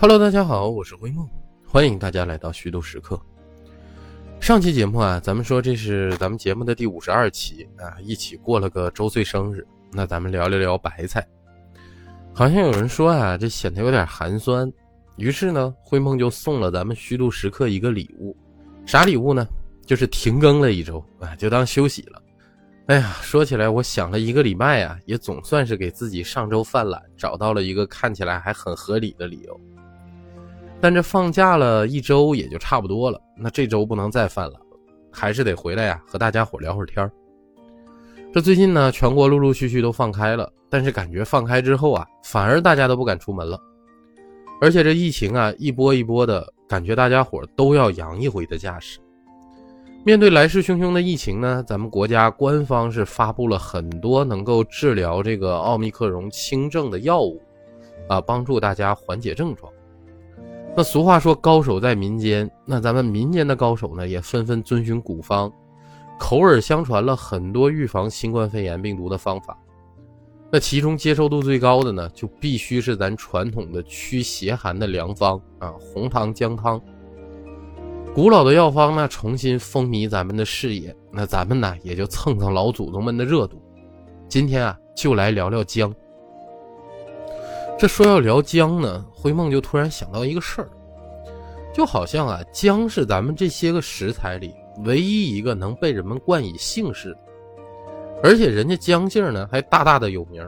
Hello，大家好，我是灰梦，欢迎大家来到虚度时刻。上期节目啊，咱们说这是咱们节目的第五十二期啊，一起过了个周岁生日。那咱们聊聊聊白菜，好像有人说啊，这显得有点寒酸。于是呢，灰梦就送了咱们虚度时刻一个礼物，啥礼物呢？就是停更了一周啊，就当休息了。哎呀，说起来，我想了一个礼拜啊，也总算是给自己上周犯懒找到了一个看起来还很合理的理由。但这放假了一周也就差不多了，那这周不能再犯了，还是得回来呀，和大家伙聊会儿天儿这最近呢，全国陆陆续续都放开了，但是感觉放开之后啊，反而大家都不敢出门了，而且这疫情啊，一波一波的感觉，大家伙都要阳一回的架势。面对来势汹汹的疫情呢，咱们国家官方是发布了很多能够治疗这个奥密克戎轻症的药物，啊，帮助大家缓解症状。那俗话说高手在民间，那咱们民间的高手呢，也纷纷遵循古方，口耳相传了很多预防新冠肺炎病毒的方法。那其中接受度最高的呢，就必须是咱传统的驱邪寒的良方啊，红糖姜汤。古老的药方呢，重新风靡咱们的视野，那咱们呢，也就蹭蹭老祖宗们的热度。今天啊，就来聊聊姜。这说要聊姜呢，灰梦就突然想到一个事儿，就好像啊，姜是咱们这些个食材里唯一一个能被人们冠以姓氏，而且人家姜姓呢还大大的有名。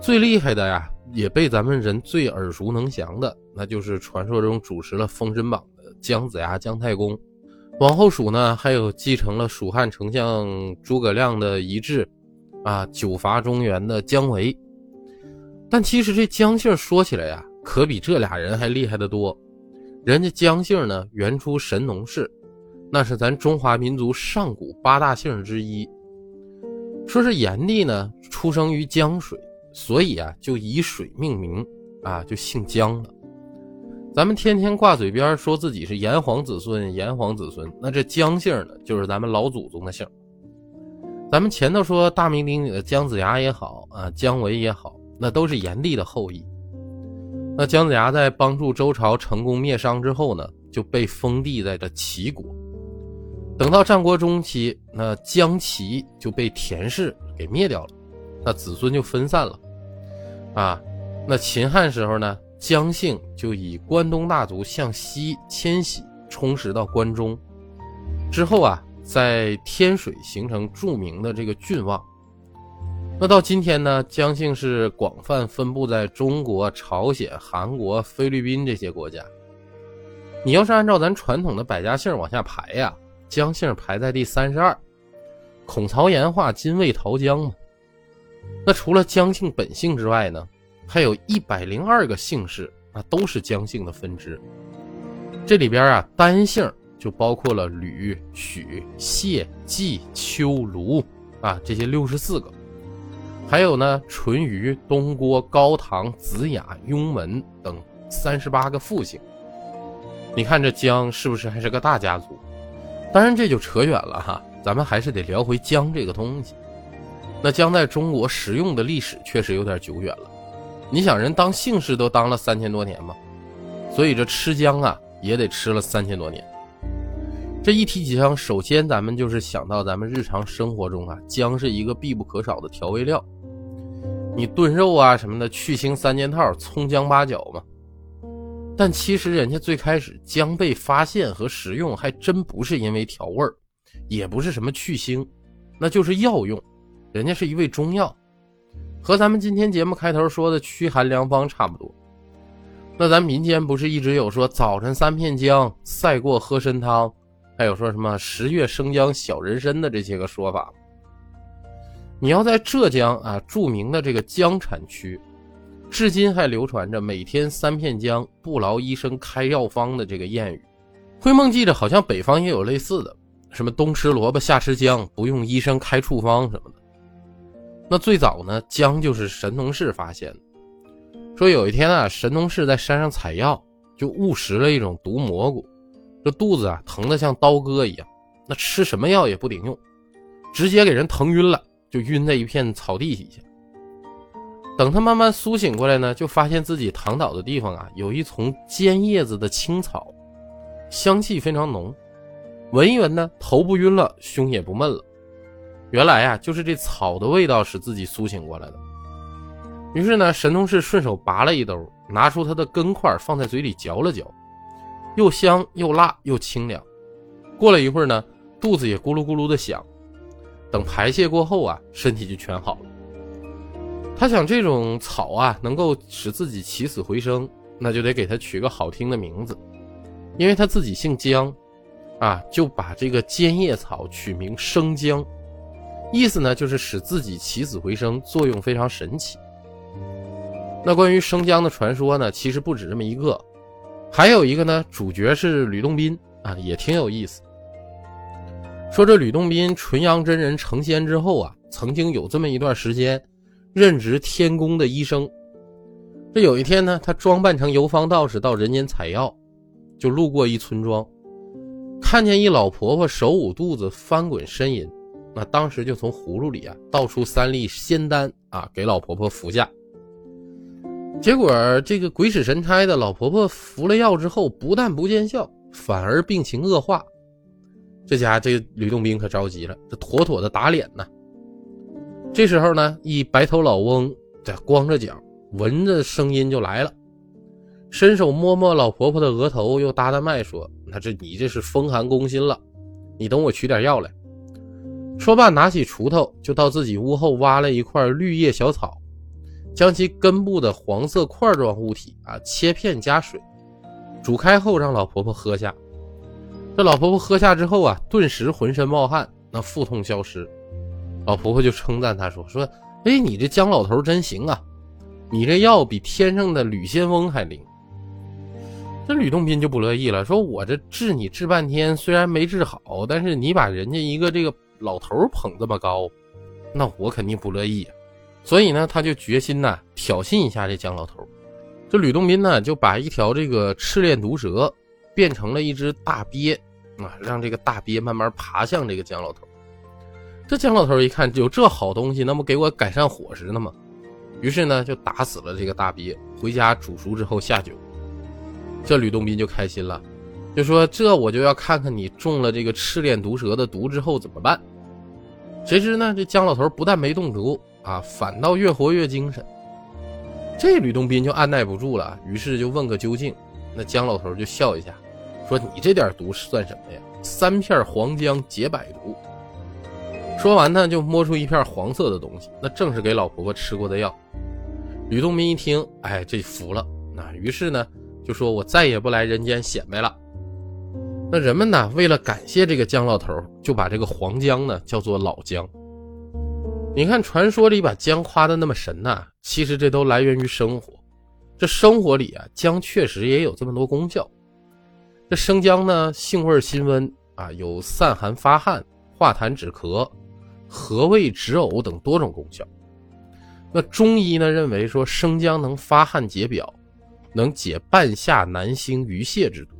最厉害的呀，也被咱们人最耳熟能详的，那就是传说中主持了《封神榜》的姜子牙姜太公。往后数呢，还有继承了蜀汉丞相诸葛亮的遗志，啊，九伐中原的姜维。但其实这姜姓说起来呀，可比这俩人还厉害的多。人家姜姓呢，原出神农氏，那是咱中华民族上古八大姓之一。说是炎帝呢，出生于江水，所以啊，就以水命名，啊，就姓姜了。咱们天天挂嘴边说自己是炎黄子孙，炎黄子孙，那这姜姓呢，就是咱们老祖宗的姓。咱们前头说大名鼎鼎的姜子牙也好，啊，姜维也好。那都是炎帝的后裔。那姜子牙在帮助周朝成功灭商之后呢，就被封地在这齐国。等到战国中期，那姜齐就被田氏给灭掉了，那子孙就分散了。啊，那秦汉时候呢，姜姓就以关东大族向西迁徙，充实到关中。之后啊，在天水形成著名的这个郡望。那到今天呢，姜姓是广泛分布在中国、朝鲜、韩国、菲律宾这些国家。你要是按照咱传统的百家姓往下排呀，姜姓排在第三十二。孔曹岩画金魏桃姜嘛。那除了姜姓本姓之外呢，还有一百零二个姓氏，那都是姜姓的分支。这里边啊，单姓就包括了吕、许、谢、季、秋、卢啊这些六十四个。还有呢，淳于、东郭、高唐、子雅、雍门等三十八个复姓。你看这姜是不是还是个大家族？当然这就扯远了哈，咱们还是得聊回姜这个东西。那姜在中国食用的历史确实有点久远了。你想人当姓氏都当了三千多年嘛，所以这吃姜啊也得吃了三千多年。这一提起姜，首先咱们就是想到咱们日常生活中啊，姜是一个必不可少的调味料。你炖肉啊什么的，去腥三件套，葱姜八角嘛。但其实人家最开始姜被发现和食用，还真不是因为调味儿，也不是什么去腥，那就是药用。人家是一味中药，和咱们今天节目开头说的驱寒良方差不多。那咱民间不是一直有说早晨三片姜赛过喝参汤，还有说什么十月生姜小人参的这些个说法吗？你要在浙江啊，著名的这个姜产区，至今还流传着每天三片姜不劳医生开药方的这个谚语。灰梦记着好像北方也有类似的，什么冬吃萝卜夏吃姜，不用医生开处方什么的。那最早呢，姜就是神农氏发现的。说有一天啊，神农氏在山上采药，就误食了一种毒蘑菇，这肚子啊疼得像刀割一样，那吃什么药也不顶用，直接给人疼晕了。就晕在一片草地底下。等他慢慢苏醒过来呢，就发现自己躺倒的地方啊，有一丛尖叶子的青草，香气非常浓，闻一闻呢，头不晕了，胸也不闷了。原来呀，就是这草的味道使自己苏醒过来的。于是呢，神农氏顺手拔了一兜，拿出它的根块放在嘴里嚼了嚼，又香又辣又清凉。过了一会儿呢，肚子也咕噜咕噜的响。等排泄过后啊，身体就全好了。他想，这种草啊，能够使自己起死回生，那就得给他取个好听的名字。因为他自己姓姜，啊，就把这个尖叶草取名生姜，意思呢就是使自己起死回生，作用非常神奇。那关于生姜的传说呢，其实不止这么一个，还有一个呢，主角是吕洞宾啊，也挺有意思。说这吕洞宾纯阳真人成仙之后啊，曾经有这么一段时间。任职天宫的医生，这有一天呢，他装扮成游方道士到人间采药，就路过一村庄，看见一老婆婆手捂肚子翻滚呻吟，那当时就从葫芦里啊倒出三粒仙丹啊给老婆婆服下。结果这个鬼使神差的老婆婆服了药之后，不但不见效，反而病情恶化。这家这吕洞宾可着急了，这妥妥的打脸呢。这时候呢，一白头老翁在光着脚，闻着声音就来了，伸手摸摸老婆婆的额头，又搭搭脉说：“那这你这是风寒攻心了，你等我取点药来。”说罢，拿起锄头就到自己屋后挖了一块绿叶小草，将其根部的黄色块状物体啊切片加水，煮开后让老婆婆喝下。这老婆婆喝下之后啊，顿时浑身冒汗，那腹痛消失。老婆婆就称赞他说：“说，哎，你这姜老头真行啊，你这药比天上的吕仙翁还灵。”这吕洞宾就不乐意了，说：“我这治你治半天，虽然没治好，但是你把人家一个这个老头捧这么高，那我肯定不乐意。”所以呢，他就决心呢挑衅一下这姜老头。这吕洞宾呢就把一条这个赤练毒蛇变成了一只大鳖啊，让这个大鳖慢慢爬向这个姜老头。这姜老头一看有这好东西，那不给我改善伙食呢吗？于是呢，就打死了这个大鳖，回家煮熟之后下酒。这吕洞宾就开心了，就说：“这我就要看看你中了这个赤练毒蛇的毒之后怎么办。”谁知呢，这姜老头不但没中毒啊，反倒越活越精神。这吕洞宾就按耐不住了，于是就问个究竟。那姜老头就笑一下，说：“你这点毒算什么呀？三片黄姜解百毒。”说完呢，就摸出一片黄色的东西，那正是给老婆婆吃过的药。吕洞宾一听，哎，这服了。那于是呢，就说我再也不来人间显摆了。那人们呢，为了感谢这个姜老头，就把这个黄姜呢叫做老姜。你看传说里把姜夸的那么神呐，其实这都来源于生活。这生活里啊，姜确实也有这么多功效。这生姜呢，性味辛温啊，有散寒发汗、化痰止咳。和胃止呕等多种功效。那中医呢认为说生姜能发汗解表，能解半夏南星鱼泻之毒。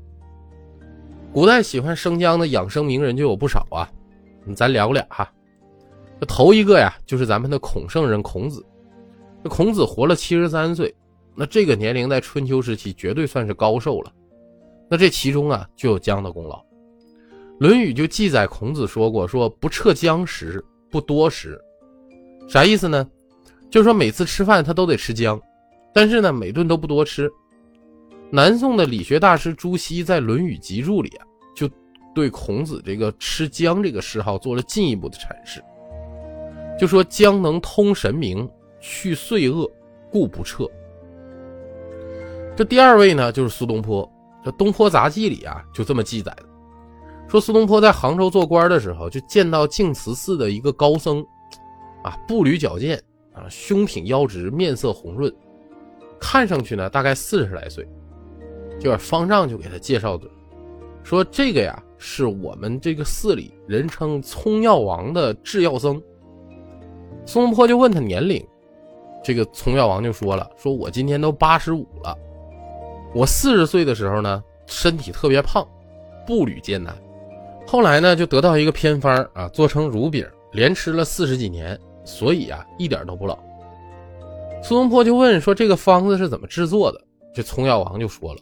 古代喜欢生姜的养生名人就有不少啊，咱聊俩哈。这头一个呀，就是咱们的孔圣人孔子。这孔子活了七十三岁，那这个年龄在春秋时期绝对算是高寿了。那这其中啊，就有姜的功劳。《论语》就记载孔子说过：“说不撤姜食。”不多食，啥意思呢？就是说每次吃饭他都得吃姜，但是呢每顿都不多吃。南宋的理学大师朱熹在《论语集注》里啊，就对孔子这个吃姜这个嗜好做了进一步的阐释，就说姜能通神明，去岁恶，故不撤。这第二位呢就是苏东坡，这《东坡杂记》里啊就这么记载的。说苏东坡在杭州做官的时候，就见到净慈寺的一个高僧，啊，步履矫健，啊，胸挺腰直，面色红润，看上去呢大概四十来岁。就是方丈就给他介绍的，说这个呀是我们这个寺里人称葱药王的制药僧。苏东坡就问他年龄，这个葱药王就说了，说我今年都八十五了，我四十岁的时候呢身体特别胖，步履艰难。后来呢，就得到一个偏方啊，做成乳饼，连吃了四十几年，所以啊，一点都不老。苏东坡就问说：“这个方子是怎么制作的？”这葱药王就说了：“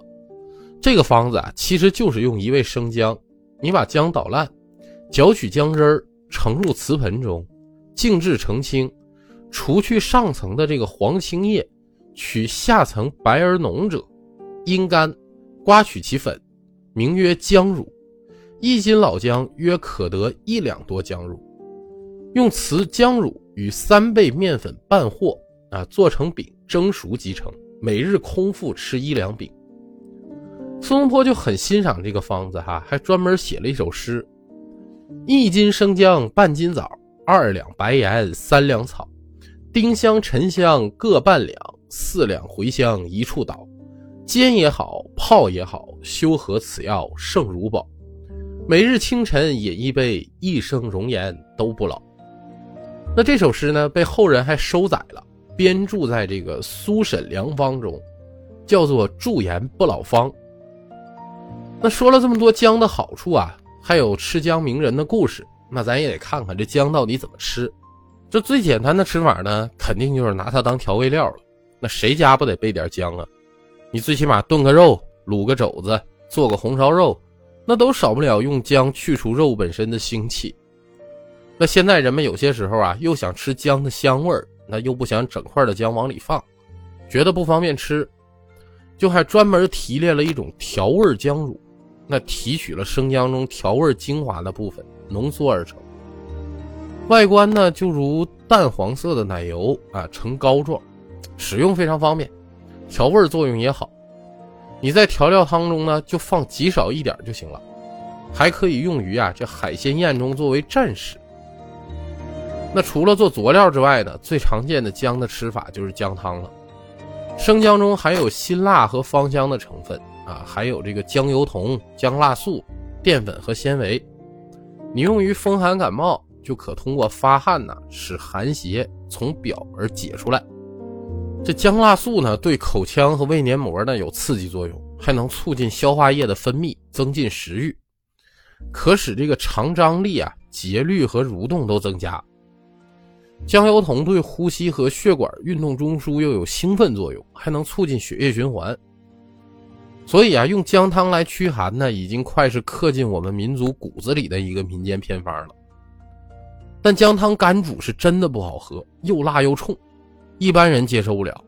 这个方子啊，其实就是用一味生姜，你把姜捣烂，搅取姜汁儿，盛入瓷盆中，静置澄清，除去上层的这个黄青叶，取下层白而浓者，阴干，刮取其粉，名曰姜乳。一斤老姜约可得一两多姜乳，用瓷姜乳与三倍面粉拌和。”啊，做成饼蒸熟即成，每日空腹吃一两饼。苏东坡就很欣赏这个方子哈，还专门写了一首诗：一斤生姜半斤枣，二两白盐三两草，丁香沉香各半两，四两茴香一处倒。煎也好，泡也好，修合此药胜如宝。每日清晨饮一杯，一生容颜都不老。那这首诗呢，被后人还收载了。编著在这个苏沈良方中，叫做“驻颜不老方”。那说了这么多姜的好处啊，还有吃姜名人的故事，那咱也得看看这姜到底怎么吃。这最简单的吃法呢，肯定就是拿它当调味料了。那谁家不得备点姜啊？你最起码炖个肉、卤个肘子、做个红烧肉，那都少不了用姜去除肉本身的腥气。那现在人们有些时候啊，又想吃姜的香味儿。那又不想整块的姜往里放，觉得不方便吃，就还专门提炼了一种调味姜乳，那提取了生姜中调味精华的部分，浓缩而成。外观呢就如淡黄色的奶油啊，呈膏状，使用非常方便，调味作用也好。你在调料汤中呢就放极少一点就行了，还可以用于啊这海鲜宴中作为蘸食。那除了做佐料之外呢，最常见的姜的吃法就是姜汤了。生姜中含有辛辣和芳香的成分啊，还有这个姜油酮、姜辣素、淀粉和纤维。你用于风寒感冒，就可通过发汗呢，使寒邪从表而解出来。这姜辣素呢，对口腔和胃黏膜呢有刺激作用，还能促进消化液的分泌，增进食欲，可使这个肠张力啊、节律和蠕动都增加。姜油酮对呼吸和血管运动中枢又有兴奋作用，还能促进血液循环。所以啊，用姜汤来驱寒呢，已经快是刻进我们民族骨子里的一个民间偏方了。但姜汤干煮是真的不好喝，又辣又冲，一般人接受不了。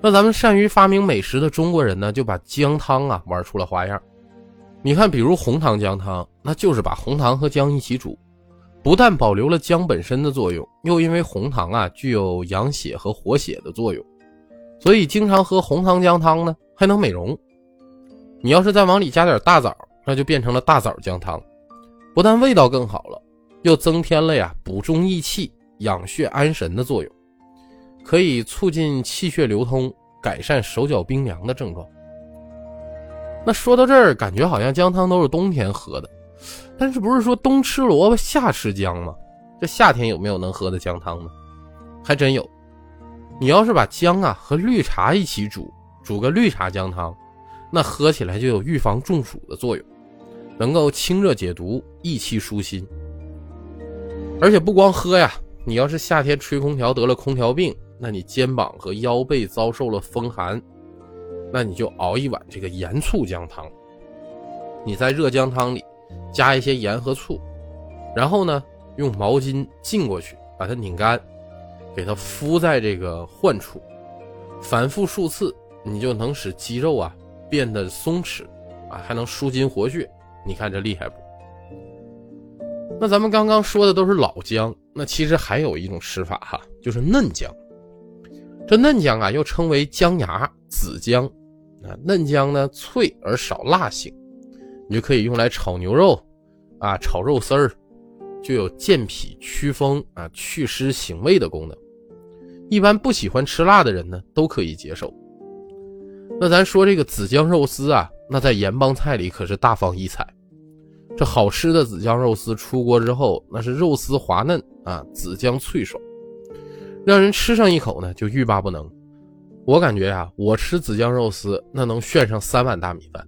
那咱们善于发明美食的中国人呢，就把姜汤啊玩出了花样。你看，比如红糖姜汤，那就是把红糖和姜一起煮。不但保留了姜本身的作用，又因为红糖啊具有养血和活血的作用，所以经常喝红糖姜汤呢还能美容。你要是再往里加点大枣，那就变成了大枣姜汤，不但味道更好了，又增添了呀补中益气、养血安神的作用，可以促进气血流通，改善手脚冰凉的症状。那说到这儿，感觉好像姜汤都是冬天喝的。但是不是说冬吃萝卜夏吃姜吗？这夏天有没有能喝的姜汤呢？还真有。你要是把姜啊和绿茶一起煮，煮个绿茶姜汤，那喝起来就有预防中暑的作用，能够清热解毒、益气舒心。而且不光喝呀，你要是夏天吹空调得了空调病，那你肩膀和腰背遭受了风寒，那你就熬一碗这个盐醋姜汤。你在热姜汤里。加一些盐和醋，然后呢，用毛巾浸过去，把它拧干，给它敷在这个患处，反复数次，你就能使肌肉啊变得松弛，啊还能舒筋活血。你看这厉害不？那咱们刚刚说的都是老姜，那其实还有一种吃法哈，就是嫩姜。这嫩姜啊又称为姜芽、子姜，啊嫩姜呢脆而少辣性。你就可以用来炒牛肉，啊，炒肉丝儿，具有健脾祛风啊、祛湿醒胃的功能。一般不喜欢吃辣的人呢，都可以接受。那咱说这个紫姜肉丝啊，那在盐帮菜里可是大放异彩。这好吃的紫姜肉丝出锅之后，那是肉丝滑嫩啊，紫姜脆爽，让人吃上一口呢就欲罢不能。我感觉呀，我吃紫姜肉丝那能炫上三碗大米饭。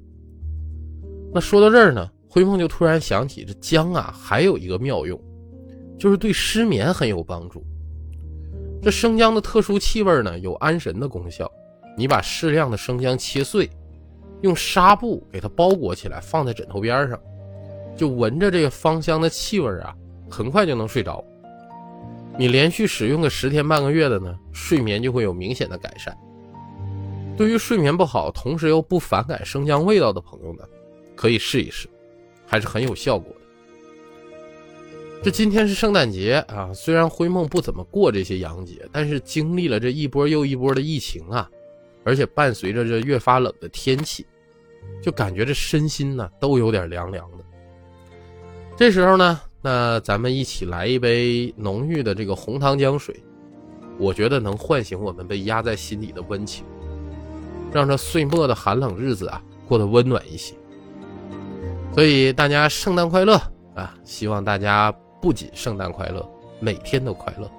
那说到这儿呢，灰梦就突然想起，这姜啊还有一个妙用，就是对失眠很有帮助。这生姜的特殊气味呢，有安神的功效。你把适量的生姜切碎，用纱布给它包裹起来，放在枕头边上，就闻着这个芳香的气味啊，很快就能睡着。你连续使用个十天半个月的呢，睡眠就会有明显的改善。对于睡眠不好，同时又不反感生姜味道的朋友呢，可以试一试，还是很有效果的。这今天是圣诞节啊，虽然灰梦不怎么过这些洋节，但是经历了这一波又一波的疫情啊，而且伴随着这越发冷的天气，就感觉这身心呢都有点凉凉的。这时候呢，那咱们一起来一杯浓郁的这个红糖姜水，我觉得能唤醒我们被压在心底的温情。让这岁末的寒冷日子啊过得温暖一些。所以大家圣诞快乐啊！希望大家不仅圣诞快乐，每天都快乐。